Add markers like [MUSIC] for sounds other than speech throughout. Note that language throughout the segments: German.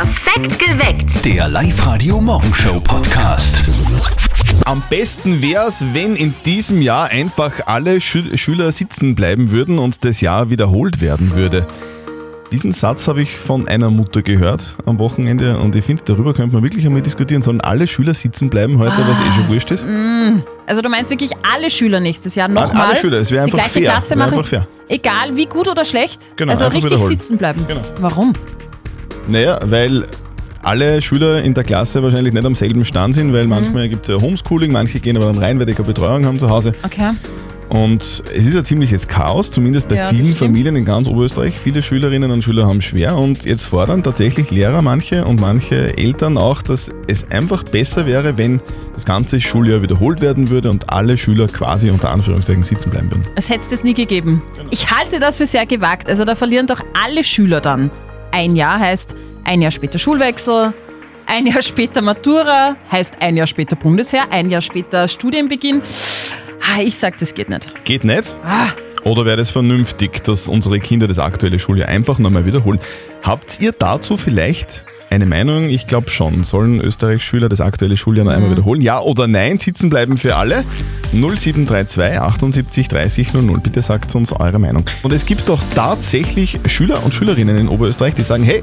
Perfekt geweckt. Der Live-Radio Morgenshow Podcast. Am besten wäre es, wenn in diesem Jahr einfach alle Schü Schüler sitzen bleiben würden und das Jahr wiederholt werden würde. Diesen Satz habe ich von einer Mutter gehört am Wochenende und ich finde, darüber könnte man wirklich einmal diskutieren. Sollen alle Schüler sitzen bleiben heute, was eh schon wurscht ist? Also du meinst wirklich alle Schüler nächstes Jahr nochmal? alle Schüler, es wäre Die einfach gleiche fair. Klasse Wäre machen, einfach fair. egal wie gut oder schlecht? Genau, also richtig wiederholen. sitzen bleiben. Genau. Warum? Naja, weil alle Schüler in der Klasse wahrscheinlich nicht am selben Stand sind, Mhm. weil manchmal gibt es ja Homeschooling, manche gehen aber dann rein, weil die keine Betreuung haben zu Hause. Okay. Und es ist ein ziemliches Chaos, zumindest bei Ja, vielen. Familien in ganz Oberösterreich. Viele Schülerinnen und Schüler haben schwer und jetzt fordern tatsächlich Lehrer manche und manche Eltern auch, dass es einfach besser wäre, wenn das ganze Schuljahr wiederholt werden würde und alle Schüler quasi unter Anführungszeichen sitzen bleiben würden. Es hätte es nie gegeben. Ich halte das für sehr gewagt. Also da verlieren doch alle Schüler dann. Ein Jahr heißt ein Jahr später Schulwechsel, ein Jahr später Matura, heißt ein Jahr später Bundesheer, ein Jahr später Studienbeginn. Ah, Ich sag, das geht nicht. Geht nicht? Ah. Oder wäre es vernünftig, dass unsere Kinder das aktuelle Schuljahr einfach nochmal wiederholen? Habt ihr dazu vielleicht eine Meinung? Ich glaube schon. Sollen Österreichs-Schüler das aktuelle Schuljahr noch Mhm. einmal wiederholen? Ja oder nein? Sitzen bleiben für alle? 0732 78 30 00. Bitte sagt uns eure Meinung. Und es gibt doch tatsächlich Schüler und Schülerinnen in Oberösterreich, die sagen, hey,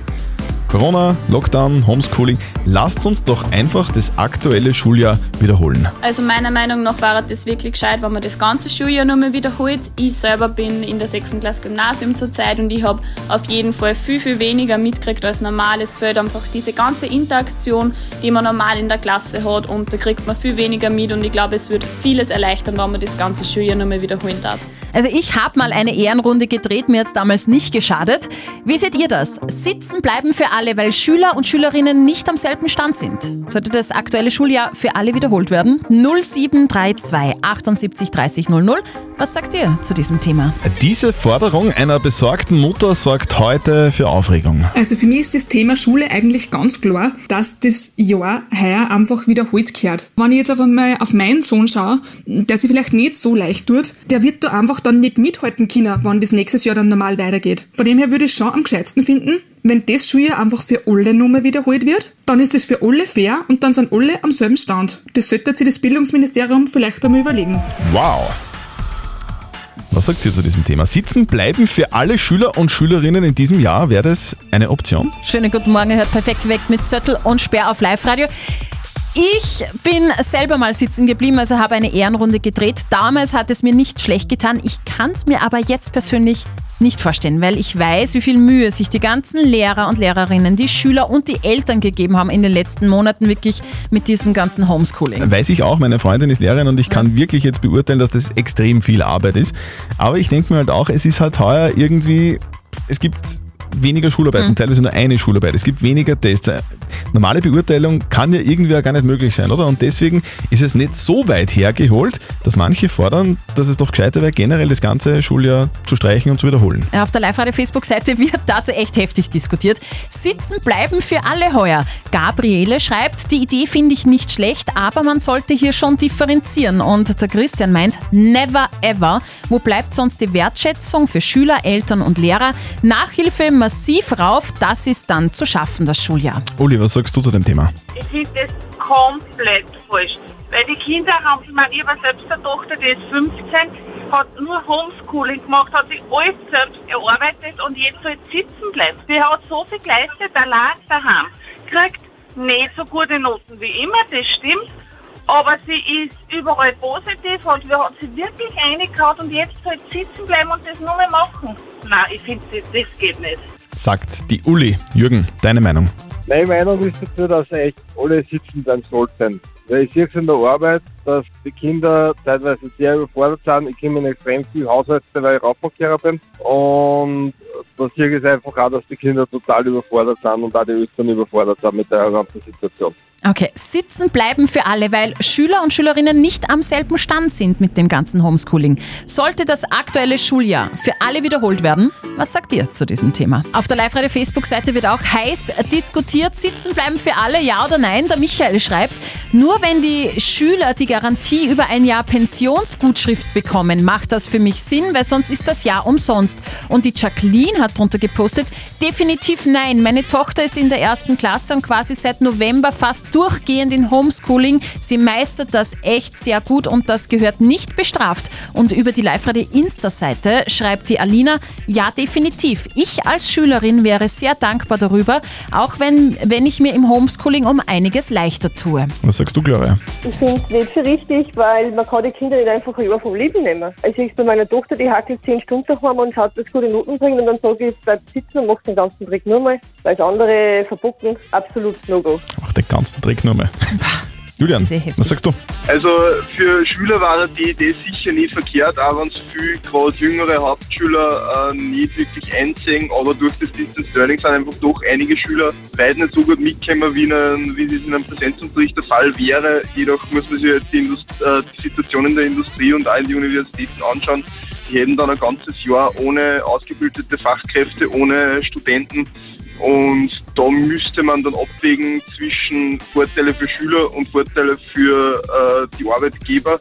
Corona, Lockdown, Homeschooling, lasst uns doch einfach das aktuelle Schuljahr wiederholen. Also meiner Meinung nach wäre das wirklich gescheit, wenn man das ganze Schuljahr nochmal wiederholt. Ich selber bin in der 6. Klasse Gymnasium zurzeit und ich habe auf jeden Fall viel, viel weniger mitgekriegt als normal. Es fehlt einfach diese ganze Interaktion, die man normal in der Klasse hat und da kriegt man viel weniger mit und ich glaube, es wird vieles erleichtern, wenn man das ganze Schuljahr nochmal wiederholen darf. Also ich habe mal eine Ehrenrunde gedreht, mir hat damals nicht geschadet. Wie seht ihr das? Sitzen bleiben für alle, weil Schüler und Schülerinnen nicht am selben Stand sind. Sollte das aktuelle Schuljahr für alle wiederholt werden? 0732 78 30 00. Was sagt ihr zu diesem Thema? Diese Forderung einer besorgten Mutter sorgt heute für Aufregung. Also für mich ist das Thema Schule eigentlich ganz klar, dass das Jahr heuer einfach wiederholt gehört. Wenn ich jetzt auf einmal auf meinen Sohn schaue, der sich vielleicht nicht so leicht tut, der wird da einfach dann nicht mithalten können, wenn das nächstes Jahr dann normal weitergeht. Von dem her würde ich schon am gescheitsten finden, wenn das Schuljahr einfach für alle nochmal wiederholt wird, dann ist das für alle fair und dann sind alle am selben Stand. Das sollte sich das Bildungsministerium vielleicht einmal überlegen. Wow. Was sagt ihr zu diesem Thema? Sitzen bleiben für alle Schüler und Schülerinnen in diesem Jahr, wäre das eine Option? Schönen guten Morgen, ihr hört perfekt weg mit Zöttel und Sperr auf Live-Radio. Ich bin selber mal sitzen geblieben, also habe eine Ehrenrunde gedreht. Damals hat es mir nicht schlecht getan. Ich kann es mir aber jetzt persönlich nicht vorstellen, weil ich weiß, wie viel Mühe sich die ganzen Lehrer und Lehrerinnen, die Schüler und die Eltern gegeben haben in den letzten Monaten wirklich mit diesem ganzen Homeschooling. Weiß ich auch, meine Freundin ist Lehrerin und ich kann wirklich jetzt beurteilen, dass das extrem viel Arbeit ist. Aber ich denke mir halt auch, es ist halt heuer irgendwie, es gibt weniger Schularbeiten, teilweise nur eine Schularbeit, es gibt weniger Tests. Normale Beurteilung kann ja irgendwie auch gar nicht möglich sein, oder? Und deswegen ist es nicht so weit hergeholt, dass manche fordern, dass es doch gescheiter wäre, generell das ganze Schuljahr zu streichen und zu wiederholen. Auf der Live-Radio-Facebook-Seite wird dazu echt heftig diskutiert. Sitzen bleiben für alle heuer. Gabriele schreibt, die Idee finde ich nicht schlecht, aber man sollte hier schon differenzieren. Und der Christian meint, never ever. Wo bleibt sonst die Wertschätzung für Schüler, Eltern und Lehrer? Nachhilfe massiv rauf, das ist dann zu schaffen, das Schuljahr. Uli, was sagst du zu dem Thema? Ich finde das komplett falsch. Weil die Kinder haben, ich meine, ich habe selbst eine Tochter, die ist 15, hat nur Homeschooling gemacht, hat sich alles selbst erarbeitet und jetzt soll sitzen bleiben. Sie hat so viel geleistet, allein daheim. Kriegt nicht so gute Noten wie immer, das stimmt. Aber sie ist überall positiv und wir hat sie wirklich reingehauen und jetzt soll sie sitzen bleiben und das nur mehr machen. Nein, ich finde, das, das geht nicht. Sagt die Uli. Jürgen, deine Meinung? Meine Meinung ist dazu, dass echt alle sitzen bleiben sollten. Weil ich sehe es in der Arbeit, dass die Kinder teilweise sehr überfordert sind. Ich kenne in extrem viel Haushalte, weil ich Rauchverkehrer bin. Und da sehe ich es einfach auch, dass die Kinder total überfordert sind und auch die Eltern überfordert sind mit der ganzen Situation. Okay, sitzen bleiben für alle, weil Schüler und Schülerinnen nicht am selben Stand sind mit dem ganzen Homeschooling. Sollte das aktuelle Schuljahr für alle wiederholt werden? Was sagt ihr zu diesem Thema? Auf der Live-Radio-Facebook-Seite wird auch heiß diskutiert, sitzen bleiben für alle, ja oder nein? Der Michael schreibt, nur wenn die Schüler die Garantie über ein Jahr Pensionsgutschrift bekommen. Macht das für mich Sinn, weil sonst ist das Jahr umsonst. Und die Jacqueline hat drunter gepostet, definitiv nein. Meine Tochter ist in der ersten Klasse und quasi seit November fast durchgehend in Homeschooling. Sie meistert das echt sehr gut und das gehört nicht bestraft. Und über die Live-Radio Insta-Seite schreibt die Alina, ja definitiv. Ich als Schülerin wäre sehr dankbar darüber, auch wenn, wenn ich mir im Homeschooling um einiges leichter tue. Was sagst du, Gloria? Ich finde es nicht für richtig, weil man kann die Kinder nicht einfach über vom Leben nehmen. Also ich bei meiner Tochter, die hackelt zehn Stunden daheim und schaut, dass gute Noten bringt und dann sage ich, bleib sitzen und mach den ganzen Trick nur mal, weil andere verbocken, absolut No-Go. Auch den ganzen Trick nur mal. Julian, Das ist eh heftig. was sagst du? Also für Schüler war die Idee sicher nicht verkehrt, auch wenn es viel gerade jüngere Hauptschüler äh, nicht wirklich einsehen, aber durch das Distance Learning sind einfach doch einige Schüler weit nicht so gut mitgekommen, wie, in einem, wie es in einem Präsenzunterricht der Fall wäre. Jedoch muss man sich jetzt die, Indust äh, die Situation in der Industrie und auch in die Universitäten anschauen. Die hätten dann ein ganzes Jahr ohne ausgebildete Fachkräfte, ohne Studenten und da müsste man dann abwägen zwischen Vorteile für Schüler und Vorteile für äh, die Arbeitgeber.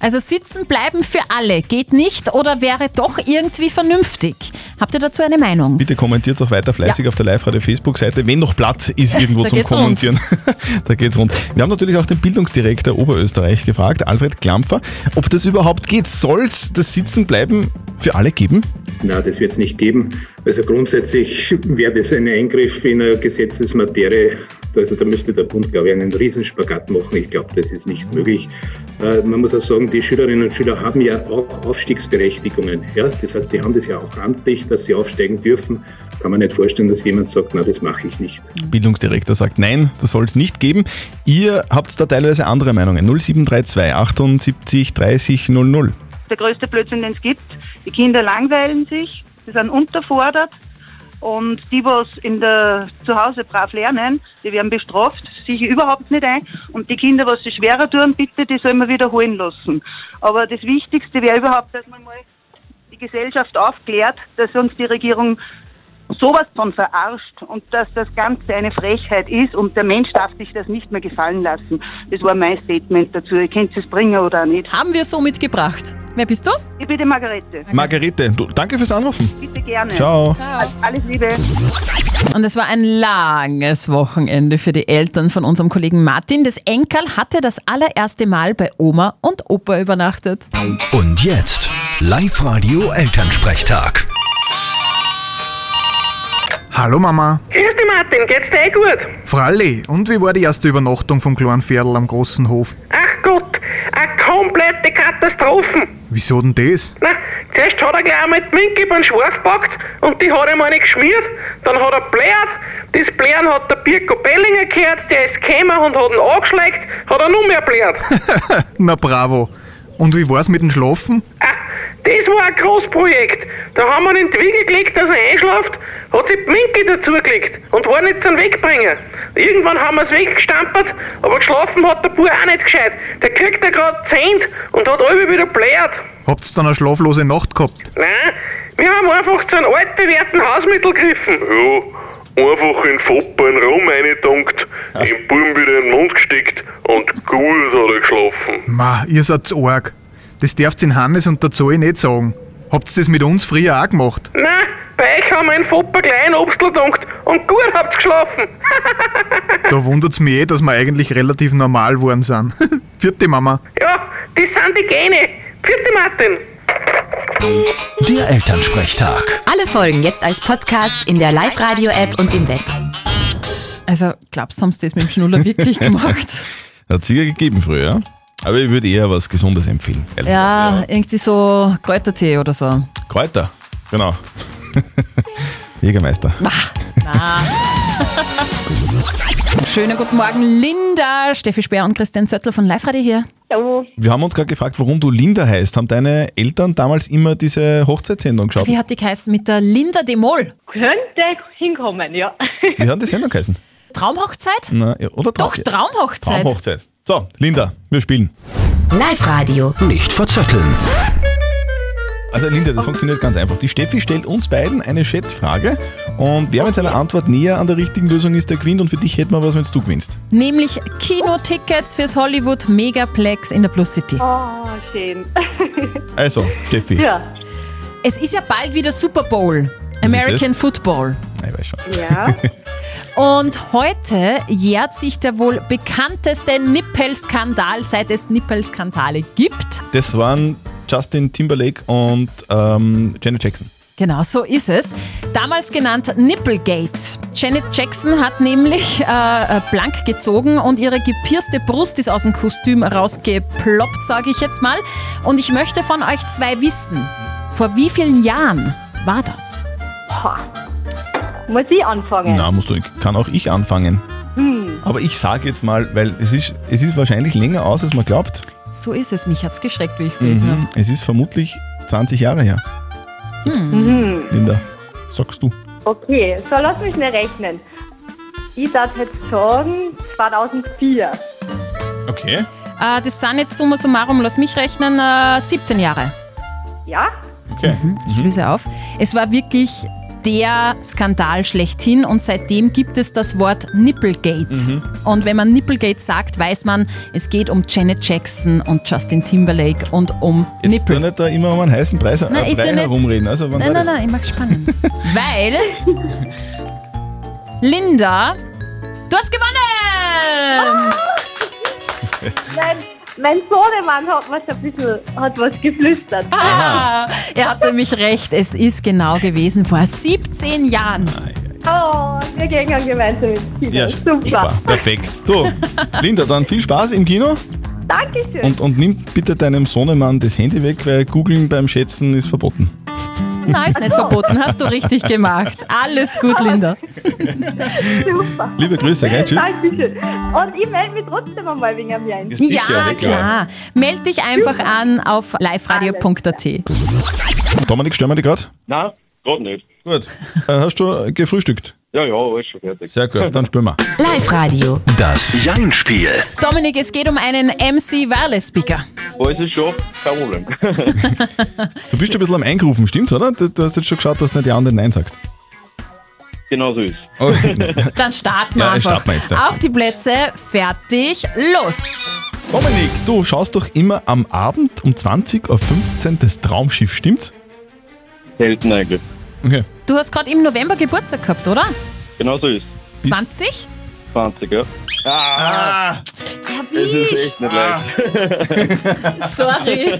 Also sitzen bleiben für alle geht nicht oder wäre doch irgendwie vernünftig. Habt ihr dazu eine Meinung? Bitte kommentiert auch weiter fleißig auf der Live-Radio Facebook-Seite, wenn noch Platz ist [LAUGHS] irgendwo zum. Kommentieren. [LAUGHS] da geht's rund. Wir haben natürlich auch den Bildungsdirektor Oberösterreich gefragt, Alfred Klampfer, ob das überhaupt geht. Soll es das Sitzenbleiben für alle geben? Na, das wird es nicht geben. Also grundsätzlich [LAUGHS] wäre das ein Eingriff in eine Gesetzesmaterie. Also da müsste der Bund, glaube ich, einen Riesenspagat machen. Ich glaube, das ist nicht möglich. Äh, man muss auch sagen, die Schülerinnen und Schüler haben ja auch Aufstiegsberechtigungen. Ja? Das heißt, die haben das ja auch amtlich, dass sie aufsteigen dürfen. Kann man nicht vorstellen, dass jemand sagt, na, das mache ich nicht. Bildungsdirektor sagt, nein, das soll es nicht geben. Ihr habt da teilweise andere Meinungen. 0732 78 30 00. der größte Blödsinn, den es gibt. Die Kinder langweilen sich, sie sind unterfordert und die, was in der zu Hause brav lernen, die werden bestraft, sehe ich überhaupt nicht ein. Und die Kinder, was sie schwerer tun, bitte, die soll man wiederholen lassen. Aber das Wichtigste wäre überhaupt, dass man mal die Gesellschaft aufklärt, dass uns die Regierung sowas von verarscht und dass das Ganze eine Frechheit ist und der Mensch darf sich das nicht mehr gefallen lassen. Das war mein Statement dazu. Ihr könnt es bringen oder nicht. Haben wir so mitgebracht. Wer bist du? Ich bin die Margarete. Margarete, du, danke fürs Anrufen. Bitte gerne. Ciao. Alles Liebe. Und es war ein langes Wochenende für die Eltern von unserem Kollegen Martin. Das Enkel hatte das allererste Mal bei Oma und Opa übernachtet. Und jetzt Live-Radio Elternsprechtag. Hallo Mama. Grüß dich Martin, geht's dir eh gut? Fralli, und wie war die erste Übernachtung vom kleinen Pferdl am großen Hof? Ach Gott, eine komplette Katastrophe. Wieso denn das? Na, zuerst hat er gleich einmal die Minke beim Schwarf gepackt und die hat ihm eine geschmiert. Dann hat er blärt. Das Blären hat der Birko Bellinger gehört, der ist gekommen und hat ihn angeschlägt, hat er noch mehr blärt. [LAUGHS] Na bravo. Und wie war's mit dem Schlafen? ah, das war ein Großprojekt. Da haben wir ihn in die Wiege gelegt, dass er einschlaft, hat sich die Minke dazugelegt und war nicht zum Wegbringen. Irgendwann haben wir es weggestampert, aber geschlafen hat der Bub auch nicht gescheit. Der kriegt ja gerade Zehnt und hat alle wieder blärt. Habt's dann eine schlaflose Nacht gehabt? Nein, wir haben einfach zu einem altbewährten Hausmittel gegriffen. Ja, einfach in Fopper in Rum reingetunkt, den Buben wieder in den Mund gesteckt und gut hat er geschlafen. Ma, ihr seid arg. Das darft's in Hannes und der Zoe nicht sagen. Habt's das mit uns früher auch gemacht? Nein, bei euch haben wir in Fopper gleich einen Obstl getunkt und gut habt's geschlafen. Da [LAUGHS] wundert's mich eh, dass wir eigentlich relativ normal geworden sind. [LAUGHS] Vierte Mama. ja, das sind die Gene. Vierte Martin. Der Elternsprechtag. Alle Folgen jetzt als Podcast in der Live-Radio-App und im Web. Also, glaubst du, haben sie das mit dem Schnuller wirklich [LAUGHS] gemacht? Hat es ja gegeben früher, ja? Aber ich würde eher was Gesundes empfehlen. ehrlich Ja, gesagt, irgendwie so Kräutertee oder so. Kräuter, genau. [LAUGHS] Jägermeister. [LAUGHS] Schönen guten Morgen, Linda, Steffi Speer und Christian Zöttl von Live Radio hier. Ja, Wir haben uns gerade gefragt, warum du Linda heißt. Haben deine Eltern damals immer diese Hochzeitssendung geschaut? Wie hat die geheißen mit der Linda de Mol? könnte hinkommen, ja. Wie hat die Sendung geheißen? Traumhochzeit? Na, ja, oder Doch, Traum- Traumhochzeit. Traumhochzeit. So, Linda, wir spielen. Live-Radio. Nicht verzetteln. Also Linda, das funktioniert ganz einfach. Die Steffi stellt uns beiden eine Schätzfrage und wer mit seiner Antwort näher an der richtigen Lösung ist, der gewinnt und für dich hätten wir was, wenn du gewinnst. Nämlich Kinotickets fürs Hollywood Megaplex in der Plus City. Oh, schön. [LAUGHS] Also, Steffi. ja. Es ist ja bald wieder Super Bowl. Was American? Football. Ich weiß schon. Ja. [LAUGHS] Und heute jährt sich der wohl bekannteste Nippelskandal, seit es Nippelskandale gibt. Das waren Justin Timberlake und ähm, Janet Jackson. Genau, so ist es. Damals genannt Nipplegate. Janet Jackson hat nämlich äh, äh, blank gezogen und ihre gepierste Brust ist aus dem Kostüm rausgeploppt, sage ich jetzt mal. Und ich möchte von euch zwei wissen, vor wie vielen Jahren war das? Boah. Muss ich anfangen? Na, musst du, kann auch ich anfangen. Hm. Aber ich sage jetzt mal, weil es ist, es ist wahrscheinlich länger aus, als man glaubt. So ist es. Mich hat's geschreckt, wie ich gelesen Mhm. Es ist vermutlich 20 Jahre her. habe. Hm. Mhm. Linda, sagst du. Okay, so lass mich nicht rechnen. Ich darf jetzt sagen 2004. Okay. Äh, das sind jetzt summa summarum, lass mich rechnen, äh, 17 Jahre. Ja? Okay. Ich löse auf. Es war wirklich der Skandal schlechthin und seitdem gibt es das Wort Nipplegate. Mhm. Und wenn man Nipplegate sagt, weiß man, es geht um Janet Jackson und Justin Timberlake und um Jetzt Nippel. tu nicht da immer um einen heißen Preis, Nein, äh, ich Brei nicht. herumreden. Also, Nein, nein, nein, ich mach's spannend. [LAUGHS] Weil, Linda, du hast gewonnen! Mein, mein Sohnemann hat schon ein bisschen hat was geflüstert. Ah, er hat nämlich recht, es ist genau gewesen vor 17 Jahren. Oh, wir gehen dann gemeinsam ins Kino. Ja, Super. Perfekt. Du, [LAUGHS] Linda, dann viel Spaß im Kino Dankeschön. und, und nimm bitte deinem Sohnemann das Handy weg, weil googeln beim Schätzen ist verboten. Nein, ist nicht verboten, hast du richtig gemacht. Alles gut, Linda. Super. Liebe Grüße, gell? Tschüss. Dankeschön. Und ich melde mich trotzdem einmal wegen am Jan. Ja, klar. Meld dich einfach an auf liveradio.at. Dominik, stören wir dich gerade? Nein, gerade nicht. Gut. Äh, Hast du gefrühstückt? Ja, ja, alles schon fertig. Sehr gut, dann spielen wir. Live-Radio. Das Jein-Spiel. Dominik, es geht um einen MC Wireless Speaker. Alles ist schon, kein Problem. Du bist schon ein bisschen am Eingrufen, stimmt's, oder? Du, du hast jetzt schon geschaut, dass du nicht die anderen Nein sagst. genau so ist Okay. [LAUGHS] Dann starten wir Ja, einfach. starten wir jetzt, ja. Auf die Plätze, fertig, los. Dominik, du schaust doch immer am Abend um 20.15 Uhr das Traumschiff, stimmt's? Selten eigentlich. Okay. Du hast gerade im November Geburtstag gehabt, oder? Genau so ist 20? 20, ja. Ah, Es ist echt nicht leicht. [LAUGHS] Sorry.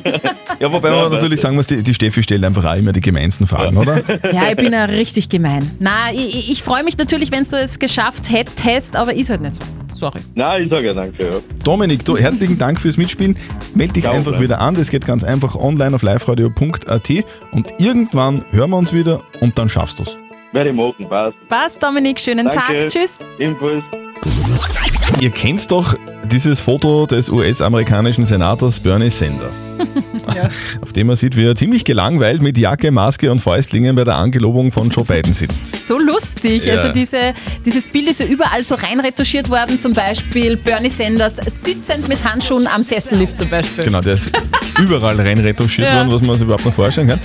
ja, wobei man natürlich sagen muss, die, die Steffi stellt einfach auch immer die gemeinsten Fragen, oder? Ja, ich bin ja richtig gemein. Na, ich, ich- freue mich natürlich, wenn du es geschafft hättest, aber ist halt nicht so. Sorry. Nein, ich sage ja danke, ja. Dominik, du, herzlichen Dank fürs Mitspielen. Meld dich einfach Problem. wieder an. Das geht ganz einfach online auf liveradio.at und irgendwann hören wir uns wieder und dann schaffst du's. Werde ich machen, passt. Passt, Dominik, schönen Danke. Tag. Tschüss. Ebenfalls. Ihr kennt doch dieses Foto des US-amerikanischen Senators Bernie Sanders. [LAUGHS] Auf dem man sieht, wie er ziemlich gelangweilt mit Jacke, Maske und Fäustlingen bei der Angelobung von Joe Biden sitzt. So lustig. Ja. Also diese, dieses Bild ist ja überall so reinretuschiert worden. Zum Beispiel Bernie Sanders sitzend mit Handschuhen am Sessellift zum Beispiel. Genau, der ist überall rein retuschiert Ja. worden, was man sich überhaupt nicht vorstellen kann.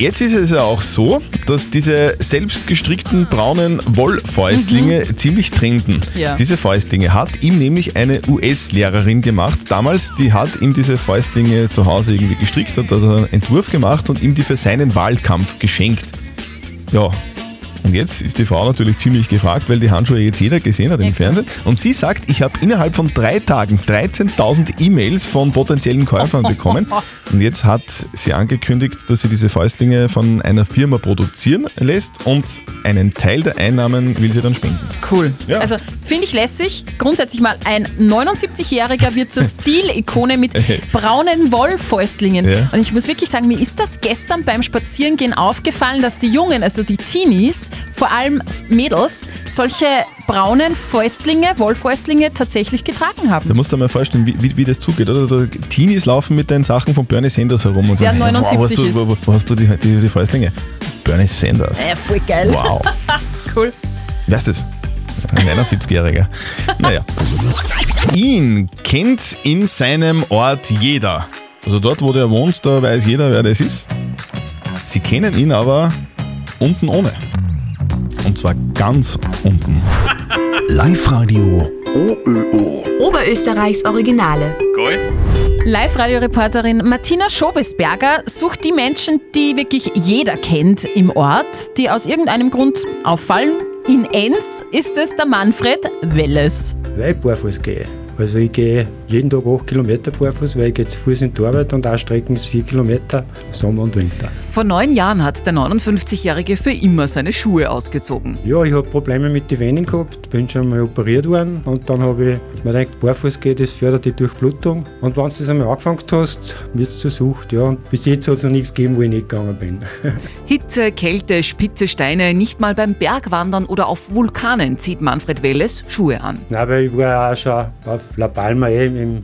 Jetzt ist es ja auch so, dass diese selbstgestrickten braunen Wollfäustlinge ziemlich trenden. Ja. Diese Fäustlinge hat ihm nämlich eine US-Lehrerin gemacht. Damals, die hat ihm diese Fäustlinge zu Hause irgendwie gestrickt, hat einen Entwurf gemacht und ihm die für seinen Wahlkampf geschenkt. Ja. Und jetzt ist die Frau natürlich ziemlich gefragt, weil die Handschuhe jetzt jeder gesehen hat im Fernsehen. Und sie sagt, ich habe innerhalb von drei Tagen 13.000 E-Mails von potenziellen Käufern bekommen. [LAUGHS] Und jetzt hat sie angekündigt, dass sie diese Fäustlinge von einer Firma produzieren lässt und einen Teil der Einnahmen will sie dann spenden. Cool. Ja. Also finde ich lässig. Grundsätzlich mal ein 79-Jähriger wird zur Stilikone mit braunen Wollfäustlingen. Ja. Und ich muss wirklich sagen, mir ist das gestern beim Spazierengehen aufgefallen, dass die Jungen, also die Teenies, vor allem Mädels, solche braunen Fäustlinge, Wollfäustlinge tatsächlich getragen haben. Da musst du dir mal vorstellen, wie, wie, wie das zugeht. Oder? Da Teenies laufen mit den Sachen von Bernie Sanders herum und sagen, 79 wow, hast du, wo, wo, wo hast du die, die, diese Fäustlinge? Bernie Sanders. Äh, voll geil. Wow. [LAUGHS] cool. Wer ist das? Ein 71-Jähriger. Naja. Ihn kennt in seinem Ort jeder. Also dort, wo der wohnt, da weiß jeder, wer das ist. Sie kennen ihn aber unten ohne. Und zwar ganz unten. Live-Radio OÖO. Oberösterreichs Originale. Live-Radio-Reporterin Martina Schobesberger sucht die Menschen, die wirklich jeder kennt im Ort, die aus irgendeinem Grund auffallen. In Enns ist es der Manfred Welles. Weil ich barfuß gehe. Also ich gehe jeden Tag 8 Kilometer barfuß, weil ich gehe zu Fuß in die Arbeit und auch Strecken ist 4 Kilometer, Sommer und Winter. Vor neun Jahren hat der 59-Jährige für immer seine Schuhe ausgezogen. Ja, ich habe Probleme mit den Venen gehabt, bin schon mal operiert worden und dann habe ich mir gedacht, barfuß geht, das fördert die Durchblutung. Und wenn du das einmal angefangen hast, wird es zur Sucht. Ja, und bis jetzt hat es noch nichts gegeben, wo ich nicht gegangen bin. [LAUGHS] Hitze, Kälte, spitze Steine, nicht mal beim Bergwandern oder auf Vulkanen zieht Manfred Welles Schuhe an. Nein, aber ich war auch schon auf La Palma eh, im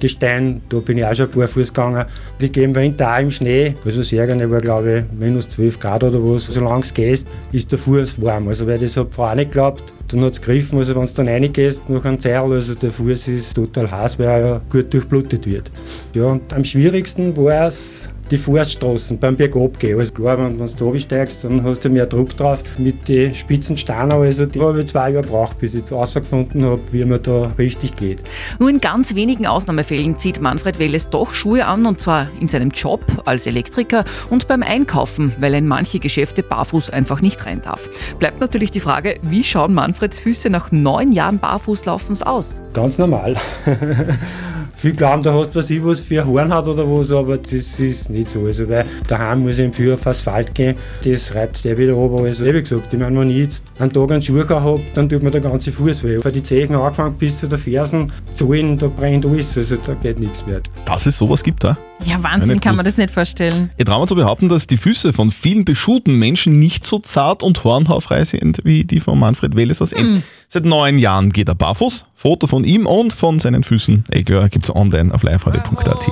Vulkangestein, da bin ich auch schon barfuß gegangen. Ich gehe im Winter auch im Schnee, also sehr gerne war glaube ich minus 12 Grad oder was. Solange es geht, ist der Fuß warm. Also weil das hat die Frau auch nicht geglaubt. Dann hat es gegriffen, also wenn du dann reingehst, nach einem Zerl, also der Fuß ist total heiß, weil er gut durchblutet wird. Ja, und am schwierigsten war es die Forststraßen beim Bergabgehen. Also klar, wenn, wenn du steigst, dann hast du mehr Druck drauf. Mit den spitzen Steinen, also die habe ich zwei Jahre gebraucht, bis ich herausgefunden habe, wie man da richtig geht. Nur in ganz wenigen Ausnahmefällen zieht Manfred Welles doch Schuhe an und zwar in seinem Job als Elektriker und beim Einkaufen, weil er in manche Geschäfte barfuß einfach nicht rein darf. Bleibt natürlich die Frage, wie schauen Manfreds Füße nach neun Jahren Barfußlaufens aus? Ganz normal. [LAUGHS] Viele glauben, da hast was, ich, was für Horn hat oder was, aber das ist nicht so. Also, weil daheim muss ich im auf Asphalt gehen, das reibt der wieder runter. Also, wie gesagt, ich meine, wenn ich jetzt einen Tag einen Schuh habe, dann tut mir der ganze Fuß weh. Bei den Zehen angefangen bis zu den Fersen, Zehen, da brennt alles, also da geht nichts mehr. Dass es sowas gibt, da? Ja, Wahnsinn, kann man das nicht vorstellen. Ich traue mir zu behaupten, dass die Füße von vielen beschuhten Menschen nicht so zart und hornhaarfrei sind wie die von Manfred Welles aus Enns. Mm. Seit neun Jahren geht er barfuß. Foto von ihm und von seinen Füßen. Eh klar, gibt's online auf liveradio.at.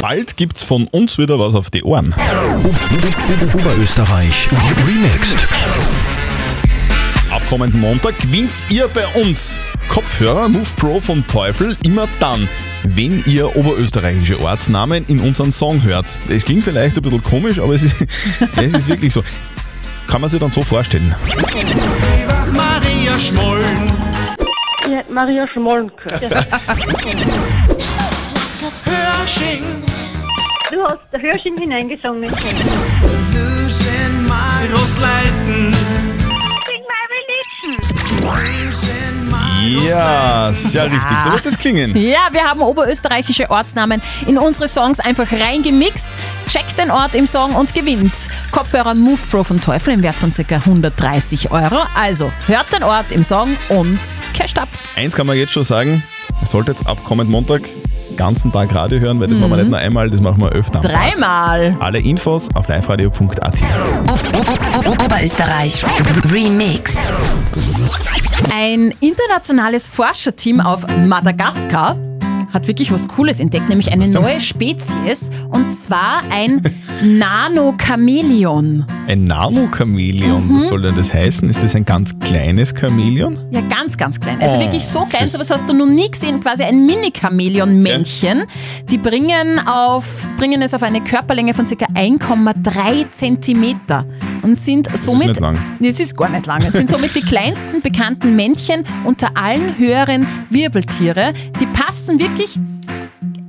Bald gibt's von uns wieder was auf die Ohren. Oberösterreich Remixed. Ab kommenden Montag gewinnt ihr bei uns Kopfhörer Move Pro von Teufel immer dann, wenn ihr oberösterreichische Ortsnamen in unseren Song hört. Es klingt vielleicht ein bisschen komisch, aber es ist, [LAUGHS] es ist wirklich so. Kann man sich dann so vorstellen. Maria Schmollen. Ich hätte Maria Schmollen gehört. Hörsching. Du hast Hörsching hineingesungen. Lösen mal Rosleiten. Ja, sehr richtig. So wird es klingen. Ja, wir haben oberösterreichische Ortsnamen in unsere Songs einfach reingemixt. Checkt den Ort im Song und gewinnt. Kopfhörer Move Pro von Teufel im Wert von ca. 130 Euro. Also hört den Ort im Song und casht ab. Eins kann man jetzt schon sagen, ihr solltet ab kommenden Montag ganzen Tag Radio hören, weil das machen wir Mhm. nicht nur einmal, das machen wir öfter. Dreimal. Alle Infos auf liveradio.at. Oberösterreich Remixed. Ein internationales Forscherteam auf Madagaskar hat wirklich was Cooles entdeckt, nämlich eine neue Spezies und zwar ein Nanochamäleon. Ein Nanochamäleon, Mhm. was soll denn das heißen? Ist das ein ganz kleines Chamäleon? Ja, ganz, ganz klein. Also Oh, wirklich so klein, sowas hast du noch nie gesehen. Quasi ein Mini-Chamäleon-Männchen. Die bringen, auf, bringen es auf eine Körperlänge von ca. 1,3 Zentimeter und sind somit. nicht lang. Es ist gar nicht lang. Sind somit die kleinsten bekannten Männchen unter allen höheren Wirbeltiere. Die passen wirklich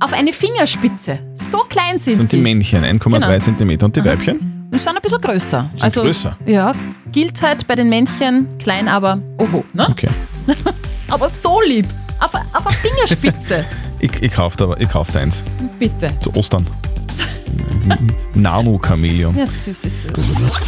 auf eine Fingerspitze. So klein sind, Sind die Männchen 1,3 Genau. Zentimeter und die Weibchen? Die sind ein bisschen größer. Sind größer? Ja, gilt halt bei den Männchen klein, aber oho. Ne? Okay. [LAUGHS] Aber so lieb. Auf, auf eine Fingerspitze. [LAUGHS] Ich, ich kaufe da, ich kauf da eins. Bitte. Zu Ostern. [LAUGHS] Nano-Chamäleon. Ja, süß ist das.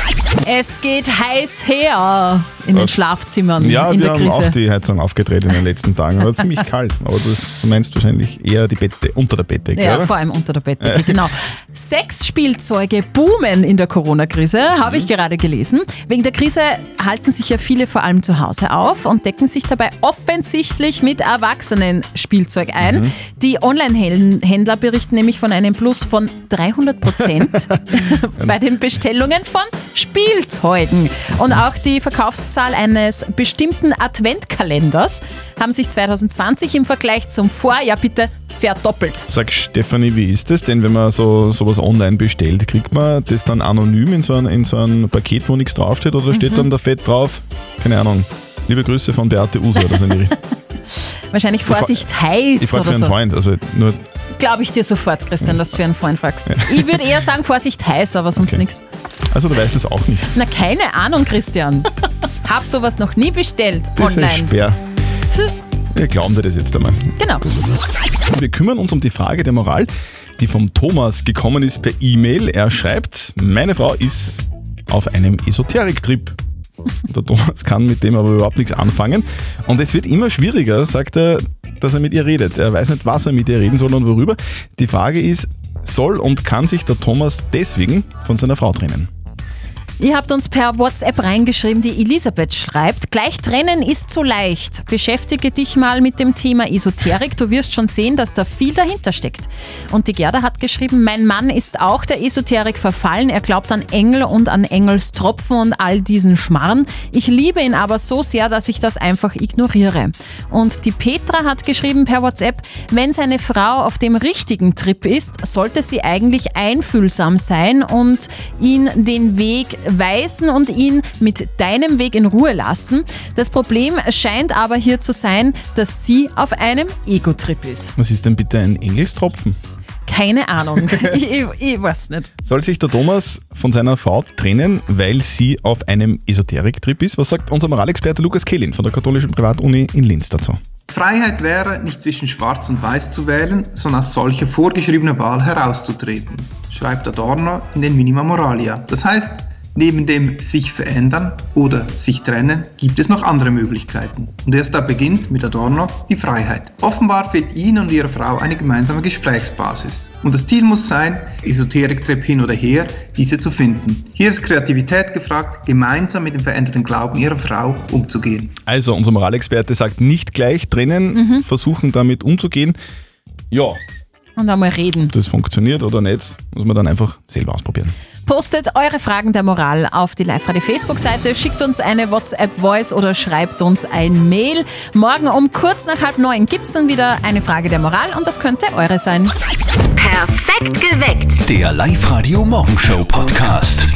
Es geht heiß her in den? Schlafzimmern Ja, in wir der haben auch Krise. die Heizung aufgedreht in den letzten Tagen. War ziemlich kalt. Aber das, du meinst wahrscheinlich eher die Bette, unter der Bettdecke, Ja, oder? vor allem unter der Bettdecke, Ja. genau. Sexspielzeuge boomen in der Corona-Krise, habe Mhm. ich gerade gelesen. Wegen der Krise halten sich ja viele vor allem zu Hause auf und decken sich dabei offensichtlich mit Erwachsenen-Spielzeug ein. Mhm. Die Online-Händler berichten nämlich von einem Plus von 300 Prozent [LAUGHS] [LAUGHS] bei den Bestellungen von Spielzeugen. Und auch die Verkaufszahl eines bestimmten Adventkalenders haben sich 2020 im Vergleich zum Vorjahr bitte verdoppelt. Sag Stefanie, wie ist das denn, wenn man so sowas online bestellt? Kriegt man das dann anonym in so ein, in so ein Paket, wo nichts draufsteht oder steht Mhm. dann da fett drauf? Keine Ahnung. Liebe Grüße von Beate User oder so in die [LAUGHS] Richtung. Wahrscheinlich Vorsicht heiß Ich frage für einen so. Freund, also nur Glaube ich dir sofort, Christian, dass du für einen Freund fragst. Ich würde eher sagen Vorsicht heiß, aber sonst nichts. Also du weißt es auch nicht. Na, keine Ahnung, Christian. Hab sowas noch nie bestellt Das ist ein online. Sperr. Tch, Wir glauben dir das jetzt einmal. Genau. Wir kümmern uns um die Frage der Moral, die vom Thomas gekommen ist per E-Mail. Er schreibt, meine Frau ist auf einem Esoterik-Trip. Der Thomas kann mit dem aber überhaupt nichts anfangen. Und es wird immer schwieriger, sagt er, dass er mit ihr redet. Er weiß nicht, was er mit ihr reden soll und worüber. Die Frage ist, soll und kann sich der Thomas deswegen von seiner Frau trennen? Ihr habt uns per WhatsApp reingeschrieben, die Elisabeth schreibt, gleich trennen ist zu leicht. Beschäftige dich mal mit dem Thema Esoterik, du wirst schon sehen, dass da viel dahinter steckt. Und die Gerda hat geschrieben, mein Mann ist auch der Esoterik verfallen, er glaubt an Engel und an Engelstropfen und all diesen Schmarrn. Ich liebe ihn aber so sehr, dass ich das einfach ignoriere. Und die Petra hat geschrieben per WhatsApp, wenn seine Frau auf dem richtigen Trip ist, sollte sie eigentlich einfühlsam sein und ihn den Weg weisen und ihn mit deinem Weg in Ruhe lassen. Das Problem scheint aber hier zu sein, dass sie auf einem Ego-Trip ist. Was ist denn bitte ein Engelstropfen? Keine Ahnung. [LAUGHS] ich, ich, ich weiß nicht. Soll sich der Thomas von seiner Frau trennen, weil sie auf einem Esoterik-Trip ist? Was sagt unser Moralexperte Lukas Kehlin von der katholischen Privatuni in Linz dazu? Freiheit wäre, nicht zwischen Schwarz und Weiß zu wählen, sondern als solche vorgeschriebene Wahl herauszutreten, schreibt Adorno in den Minima Moralia. Das heißt, neben dem sich verändern oder sich trennen gibt es noch andere Möglichkeiten. Und erst da beginnt mit Adorno die Freiheit. Offenbar fehlt Ihnen und Ihrer Frau eine gemeinsame Gesprächsbasis. Und das Ziel muss sein, Esoterik-Trip hin oder her, diese zu finden. Hier ist Kreativität gefragt, gemeinsam mit dem veränderten Glauben Ihrer Frau umzugehen. Also, unser Moralexperte sagt nicht gleich trennen, Mhm. versuchen damit umzugehen. Ja, Und einmal reden. das funktioniert oder nicht, muss man dann einfach selber ausprobieren. Postet eure Fragen der Moral auf die Live-Radio Facebook-Seite, schickt uns eine WhatsApp-Voice oder schreibt uns ein Mail. Morgen um kurz nach halb neun gibt es dann wieder eine Frage der Moral und das könnte eure sein. Perfekt geweckt. Der Live-Radio Morgenshow Podcast.